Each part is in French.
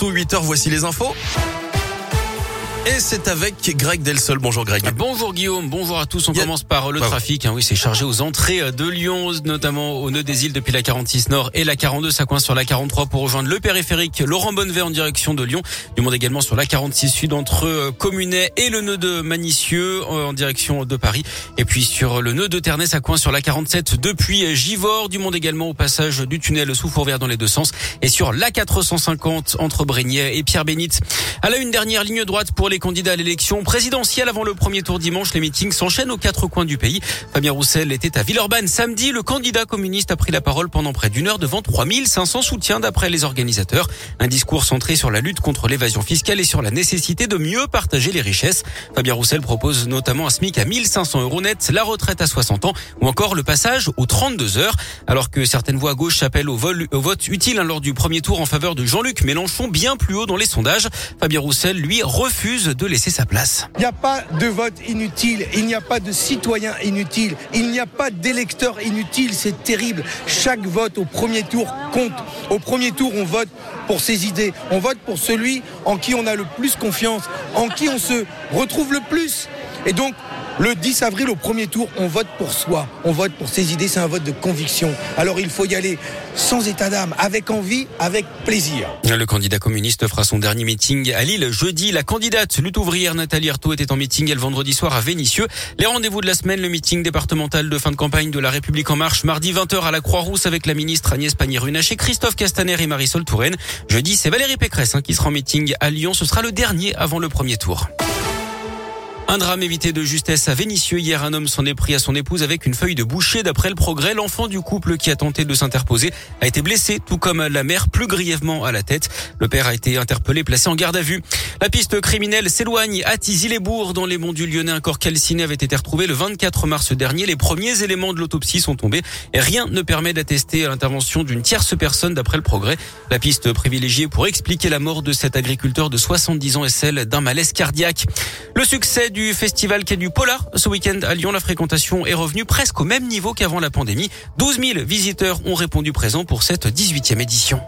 partout, 8h, voici les infos. Et c'est avec Greg Delsol. Bonjour Greg. Bonjour Guillaume, bonjour à tous. On commence par le trafic. Hein, oui, c'est chargé aux entrées de Lyon, notamment au nœud des îles depuis la 46 Nord et la 42. Ça coince sur la 43 pour rejoindre le périphérique Laurent Bonnevet en direction de Lyon. Du monde également sur la 46 Sud entre euh, Communet et le nœud de Manicieux euh, en direction de Paris. Et puis sur le nœud de Ternay, ça coince sur la 47 depuis Givors. Du monde également au passage du tunnel sous Fourvière dans les deux sens. Et sur la 450 entre Brégnier et Pierre-Bénite. À la une dernière ligne droite pour les candidats à l'élection présidentielle avant le premier tour dimanche. Les meetings s'enchaînent aux quatre coins du pays. Fabien Roussel était à Villeurbanne samedi. Le candidat communiste a pris la parole pendant près d'une heure devant 3500 soutiens d'après les organisateurs. Un discours centré sur la lutte contre l'évasion fiscale et sur la nécessité de mieux partager les richesses. Fabien Roussel propose notamment un SMIC à 1500 euros net, la retraite à 60 ans ou encore le passage aux 32 heures. Alors que certaines voix à gauche appellent au, vote utile hein, lors du premier tour en faveur de Jean-Luc Mélenchon bien plus haut dans les sondages. Fabien Roussel, lui, refuse de laisser sa place. Il n'y a pas de vote inutile, il n'y a pas de citoyen inutile, il n'y a pas d'électeur inutile, c'est terrible. Chaque vote au premier tour compte. Au premier tour, on vote pour ses idées, on vote pour celui en qui on a le plus confiance, en qui on se retrouve le plus. Et donc, le 10 avril, au premier tour, on vote pour soi, on vote pour ses idées, c'est un vote de conviction. Alors il faut y aller sans état d'âme, avec envie, avec plaisir. Le candidat communiste fera son dernier meeting à Lille jeudi. La candidate lutte ouvrière Nathalie Arthaud était en meeting le vendredi soir à Vénissieux. Les rendez-vous de la semaine, le meeting départemental de fin de campagne de la République en marche, mardi 20h à la Croix-Rousse avec la ministre Agnès Pannier-Runacher, Christophe Castaner et Marisol Touraine. Jeudi, c'est Valérie Pécresse hein, qui sera en meeting à Lyon. Ce sera le dernier avant le premier tour. Un drame évité de justesse à Vénissieux. Hier, un homme s'en est pris à son épouse avec une feuille de boucher. D'après le progrès, l'enfant du couple qui a tenté de s'interposer a été blessé, tout comme la mère, plus grièvement à la tête. Le père a été interpellé, placé en garde à vue. La piste criminelle s'éloigne à Tizy-les-Bourgs. Dans les monts du Lyonnais, un corps calciné avait été retrouvé le 24 mars dernier. Les premiers éléments de l'autopsie sont tombés et rien ne permet d'attester l'intervention d'une tierce personne d'après le progrès. La piste privilégiée pour expliquer la mort de cet agriculteur de 70 ans est celle d'un malaise cardiaque. Le succès du festival Quai du Polar. Ce week-end à Lyon, la fréquentation est revenue presque au même niveau qu'avant la pandémie. 12 000 visiteurs ont répondu présent pour cette 18e édition.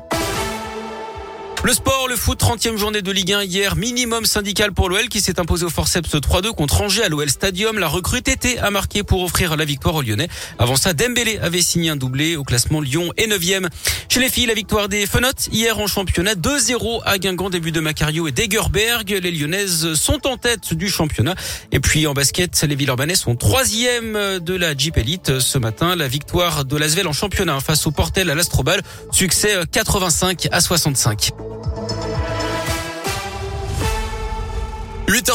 Le sport, le foot, 30e journée de Ligue 1 hier, minimum syndical pour l'OL qui s'est imposé au forceps 3-2 contre Angers à l'OL Stadium. La recrue TT a marqué pour offrir la victoire aux Lyonnais. Avant ça, Dembélé avait signé un doublé au classement Lyon et 9e. Chez les filles, la victoire des Fenotes hier en championnat 2-0 à Guingamp, début de Macario et Degerberg. Les Lyonnaises sont en tête du championnat. Et puis en basket, les Villeurbanais sont troisième de la Jeep Elite ce matin. La victoire de l'Asvel en championnat face au Portel à l'Astrobal. Succès 85 à 65.